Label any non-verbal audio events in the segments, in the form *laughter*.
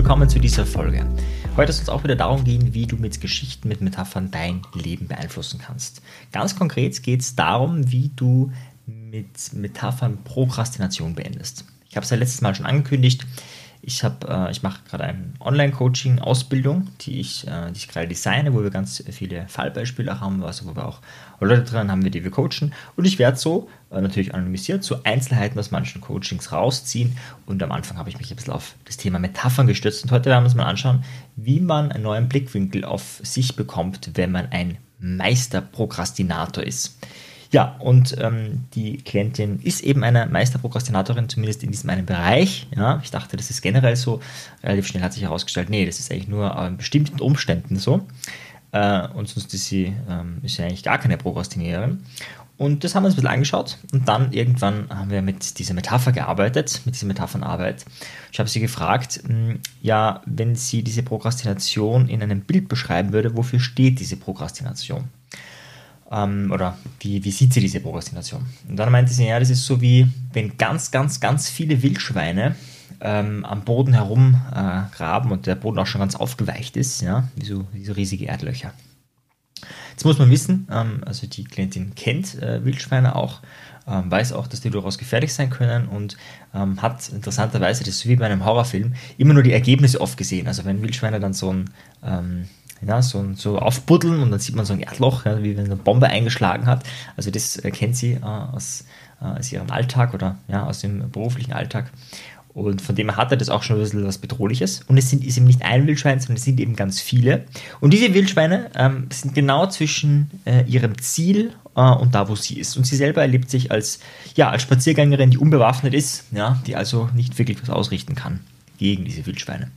willkommen zu dieser Folge. Heute soll es auch wieder darum gehen, wie du mit Geschichten, mit Metaphern dein Leben beeinflussen kannst. Ganz konkret geht es darum, wie du mit Metaphern Prokrastination beendest. Ich habe es ja letztes Mal schon angekündigt. Ich, äh, ich mache gerade eine Online-Coaching-Ausbildung, die ich, äh, ich gerade designe, wo wir ganz viele Fallbeispiele haben, also wo wir auch Leute drin haben, die wir coachen. Und ich werde so äh, natürlich anonymisiert so Einzelheiten aus manchen Coachings rausziehen. Und am Anfang habe ich mich ein bisschen auf das Thema Metaphern gestützt. Und heute werden wir uns mal anschauen, wie man einen neuen Blickwinkel auf sich bekommt, wenn man ein Meisterprokrastinator ist. Ja, und ähm, die Klientin ist eben eine Meisterprokrastinatorin, zumindest in diesem einen Bereich. Ja, ich dachte, das ist generell so. Relativ schnell hat sich herausgestellt, nee, das ist eigentlich nur an bestimmten Umständen so. Äh, und sonst ist sie, ähm, ist sie eigentlich gar keine Prokrastiniererin. Und das haben wir uns ein bisschen angeschaut und dann irgendwann haben wir mit dieser Metapher gearbeitet, mit dieser Metaphernarbeit. Ich habe sie gefragt, hm, ja, wenn sie diese Prokrastination in einem Bild beschreiben würde, wofür steht diese Prokrastination? Ähm, oder wie, wie sieht sie diese Prokrastination? Und dann meinte sie, ja, das ist so wie, wenn ganz, ganz, ganz viele Wildschweine ähm, am Boden herumgraben äh, und der Boden auch schon ganz aufgeweicht ist, ja, wie so, wie so riesige Erdlöcher. Jetzt muss man wissen, ähm, also die Klientin kennt äh, Wildschweine auch, ähm, weiß auch, dass die durchaus gefährlich sein können und ähm, hat interessanterweise, das ist wie bei einem Horrorfilm, immer nur die Ergebnisse oft gesehen. Also wenn Wildschweine dann so ein ähm, ja, so, so aufbuddeln und dann sieht man so ein Erdloch, ja, wie wenn eine Bombe eingeschlagen hat. Also das äh, kennt sie äh, aus, äh, aus ihrem Alltag oder ja, aus dem beruflichen Alltag. Und von dem her hat er das auch schon ein bisschen was Bedrohliches. Und es sind, ist eben nicht ein Wildschwein, sondern es sind eben ganz viele. Und diese Wildschweine ähm, sind genau zwischen äh, ihrem Ziel äh, und da, wo sie ist. Und sie selber erlebt sich als, ja, als Spaziergängerin, die unbewaffnet ist, ja, die also nicht wirklich was ausrichten kann gegen diese Wildschweine.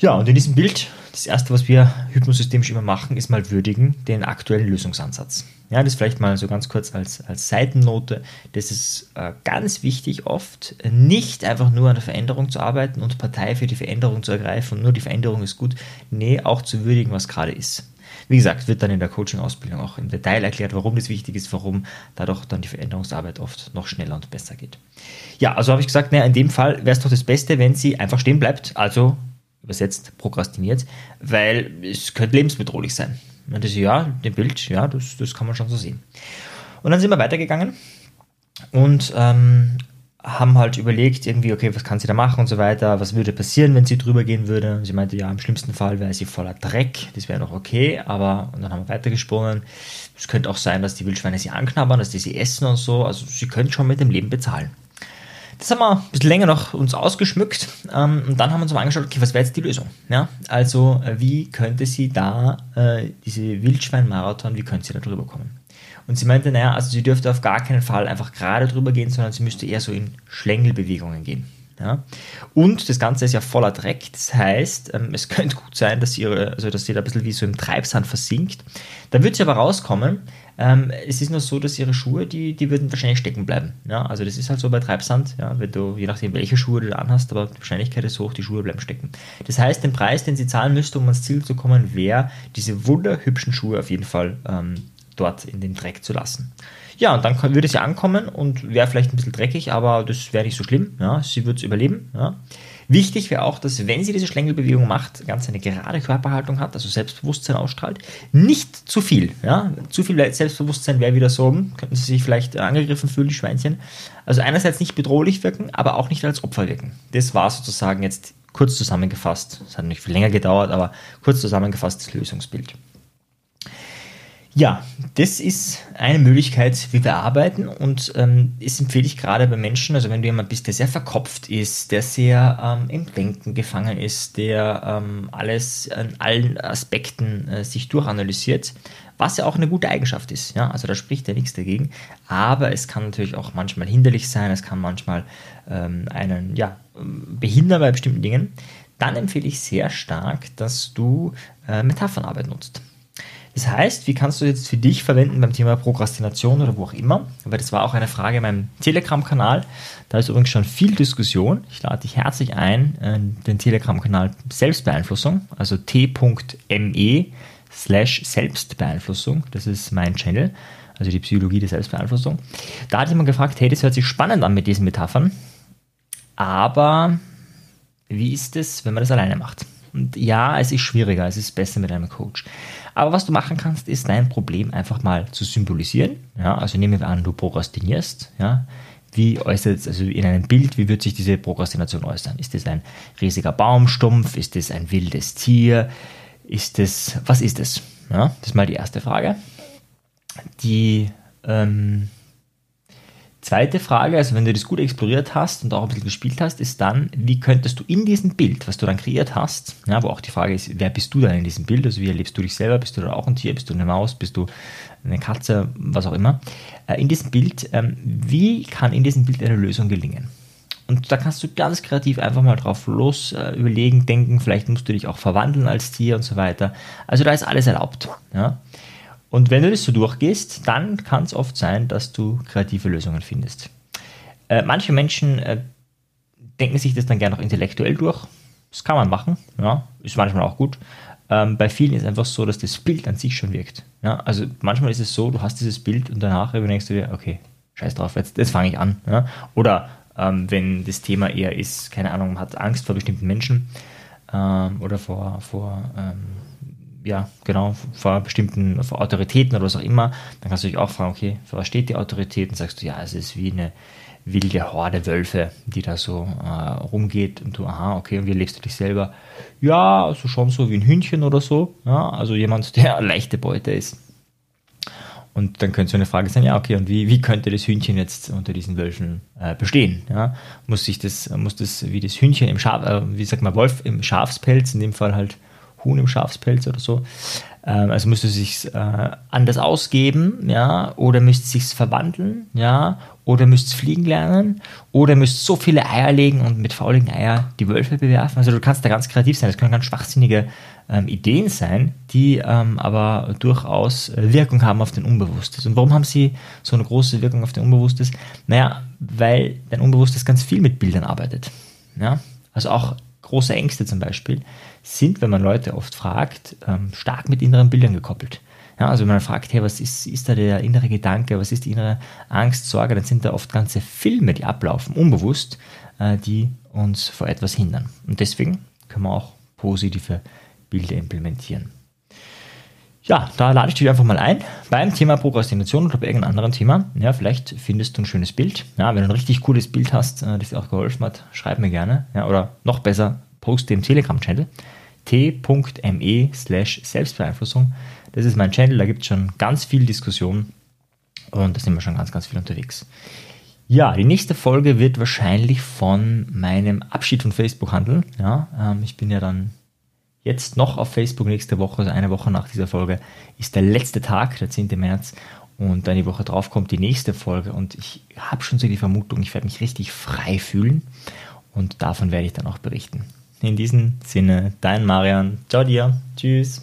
Ja, und in diesem Bild, das erste, was wir hypnosystemisch immer machen, ist mal würdigen den aktuellen Lösungsansatz. Ja, das vielleicht mal so ganz kurz als, als Seitennote. Das ist äh, ganz wichtig oft, nicht einfach nur an der Veränderung zu arbeiten und Partei für die Veränderung zu ergreifen und nur die Veränderung ist gut. Nee, auch zu würdigen, was gerade ist. Wie gesagt, wird dann in der Coaching-Ausbildung auch im Detail erklärt, warum das wichtig ist, warum dadurch dann die Veränderungsarbeit oft noch schneller und besser geht. Ja, also habe ich gesagt, naja, in dem Fall wäre es doch das Beste, wenn sie einfach stehen bleibt, also übersetzt prokrastiniert, weil es könnte lebensbedrohlich sein. Und das ja, dem Bild, ja, das, das kann man schon so sehen. Und dann sind wir weitergegangen und ähm, haben halt überlegt, irgendwie, okay, was kann sie da machen und so weiter, was würde passieren, wenn sie drüber gehen würde. Und sie meinte, ja, im schlimmsten Fall wäre sie voller Dreck, das wäre noch okay, aber, und dann haben wir weitergesprungen. Es könnte auch sein, dass die Wildschweine sie anknabbern, dass die sie essen und so, also sie können schon mit dem Leben bezahlen. Das haben wir ein bisschen länger noch uns ausgeschmückt ähm, und dann haben wir uns mal angeschaut, okay, was wäre jetzt die Lösung? Ja? Also, äh, wie könnte sie da, äh, diese Wildschwein-Marathon, wie könnte sie da drüber kommen? Und sie meinte, naja, also sie dürfte auf gar keinen Fall einfach gerade drüber gehen, sondern sie müsste eher so in Schlängelbewegungen gehen. Ja? Und das Ganze ist ja voller Dreck. Das heißt, ähm, es *laughs* könnte gut sein, dass ihre, also dass sie da ein bisschen wie so im Treibsand versinkt. Dann wird sie aber rauskommen. Ähm, es ist nur so, dass ihre Schuhe, die, die würden wahrscheinlich stecken bleiben. Ja? Also das ist halt so bei Treibsand, ja? wenn du, je nachdem welche Schuhe du anhast, aber die Wahrscheinlichkeit ist hoch, die Schuhe bleiben stecken. Das heißt, den Preis, den sie zahlen müsste, um ans Ziel zu kommen, wäre, diese wunderhübschen Schuhe auf jeden Fall ähm, dort in den Dreck zu lassen. Ja, und dann würde sie ankommen und wäre vielleicht ein bisschen dreckig, aber das wäre nicht so schlimm. Ja, sie würde es überleben. Ja. Wichtig wäre auch, dass wenn sie diese Schlängelbewegung macht, ganz eine gerade Körperhaltung hat, also Selbstbewusstsein ausstrahlt. Nicht zu viel. Ja. Zu viel Selbstbewusstsein wäre wieder so, hm, könnten sie sich vielleicht angegriffen fühlen, die Schweinchen. Also einerseits nicht bedrohlich wirken, aber auch nicht als Opfer wirken. Das war sozusagen jetzt kurz zusammengefasst. Es hat nicht viel länger gedauert, aber kurz zusammengefasst das Lösungsbild. Ja, das ist eine Möglichkeit, wie wir arbeiten und ähm, das empfehle ich gerade bei Menschen, also wenn du jemand bist, der sehr verkopft ist, der sehr ähm, im Denken gefangen ist, der ähm, alles an allen Aspekten äh, sich durchanalysiert, was ja auch eine gute Eigenschaft ist, ja, also da spricht ja nichts dagegen, aber es kann natürlich auch manchmal hinderlich sein, es kann manchmal ähm, einen, ja, behindern bei bestimmten Dingen, dann empfehle ich sehr stark, dass du äh, Metaphernarbeit nutzt. Das heißt, wie kannst du jetzt für dich verwenden beim Thema Prokrastination oder wo auch immer? Aber das war auch eine Frage in meinem Telegram-Kanal. Da ist übrigens schon viel Diskussion. Ich lade dich herzlich ein, den Telegram-Kanal Selbstbeeinflussung, also t.me slash Selbstbeeinflussung. Das ist mein Channel, also die Psychologie der Selbstbeeinflussung. Da hat jemand gefragt, hey, das hört sich spannend an mit diesen Metaphern, aber wie ist es, wenn man das alleine macht? Und ja, es ist schwieriger, es ist besser mit einem Coach. Aber was du machen kannst, ist dein Problem einfach mal zu symbolisieren. Ja, also nehmen wir an, du prokrastinierst. Ja, wie äußert es, also in einem Bild, wie wird sich diese Prokrastination äußern? Ist es ein riesiger Baumstumpf? Ist es ein wildes Tier? Ist es, was ist es? Ja, das ist mal die erste Frage. Die ähm, zweite Frage, also wenn du das gut exploriert hast und auch ein bisschen gespielt hast, ist dann, wie könntest du in diesem Bild, was du dann kreiert hast, ja, wo auch die Frage ist, wer bist du dann in diesem Bild, also wie erlebst du dich selber, bist du da auch ein Tier, bist du eine Maus, bist du eine Katze, was auch immer, äh, in diesem Bild, ähm, wie kann in diesem Bild eine Lösung gelingen? Und da kannst du ganz kreativ einfach mal drauf los äh, überlegen, denken, vielleicht musst du dich auch verwandeln als Tier und so weiter. Also da ist alles erlaubt. Ja? Und wenn du das so durchgehst, dann kann es oft sein, dass du kreative Lösungen findest. Äh, manche Menschen äh, denken sich das dann gerne noch intellektuell durch. Das kann man machen, ja, ist manchmal auch gut. Ähm, bei vielen ist es einfach so, dass das Bild an sich schon wirkt. Ja, also manchmal ist es so, du hast dieses Bild und danach überdenkst du dir, okay, scheiß drauf, jetzt, jetzt fange ich an. Ja? Oder ähm, wenn das Thema eher ist, keine Ahnung, man hat Angst vor bestimmten Menschen ähm, oder vor, vor ähm, ja, genau, vor bestimmten, vor Autoritäten oder was auch immer, dann kannst du dich auch fragen, okay, für was steht die Autorität? Und sagst du, ja, es ist wie eine wilde Horde Wölfe, die da so äh, rumgeht und du, aha, okay, und wie lebst du dich selber? Ja, also schon so wie ein Hühnchen oder so, ja, also jemand, *laughs* der leichte Beute ist. Und dann könnte so eine Frage sein, ja, okay, und wie, wie könnte das Hühnchen jetzt unter diesen Wölfen äh, bestehen? Ja? Muss sich das, muss das wie das Hühnchen im Schaf, äh, wie sagt man, Wolf im Schafspelz, in dem Fall halt Huhn im Schafspelz oder so. Ähm, also müsste sich äh, anders ausgeben, ja, oder müsste es sich verwandeln, ja, oder müsste es fliegen lernen, oder müsste so viele Eier legen und mit fauligen Eier die Wölfe bewerfen. Also du kannst da ganz kreativ sein. Das können ganz schwachsinnige ähm, Ideen sein, die ähm, aber durchaus äh, Wirkung haben auf den Unbewusstes. Und warum haben sie so eine große Wirkung auf den Unbewusstes? Naja, weil dein Unbewusstes ganz viel mit Bildern arbeitet. Ja? Also auch große Ängste zum Beispiel sind, wenn man Leute oft fragt, ähm, stark mit inneren Bildern gekoppelt. Ja, also wenn man fragt, hey, was ist, ist da der innere Gedanke, was ist die innere Angst, Sorge, dann sind da oft ganze Filme, die ablaufen, unbewusst, äh, die uns vor etwas hindern. Und deswegen können wir auch positive Bilder implementieren. Ja, da lade ich dich einfach mal ein beim Thema Prokrastination oder bei irgendeinem anderen Thema. Ja, vielleicht findest du ein schönes Bild. Ja, wenn du ein richtig cooles Bild hast, äh, das dir auch geholfen hat, schreib mir gerne. Ja, oder noch besser, poste im Telegram-Channel t.me slash Selbstbeeinflussung. Das ist mein Channel, da gibt es schon ganz viel Diskussion und da sind wir schon ganz, ganz viel unterwegs. Ja, die nächste Folge wird wahrscheinlich von meinem Abschied von Facebook handeln. Ja, ähm, ich bin ja dann jetzt noch auf Facebook nächste Woche, also eine Woche nach dieser Folge, ist der letzte Tag, der 10. März. Und dann die Woche drauf kommt die nächste Folge. Und ich habe schon so die Vermutung, ich werde mich richtig frei fühlen. Und davon werde ich dann auch berichten. In diesem Sinne, dein Marian. Ciao dir. Tschüss.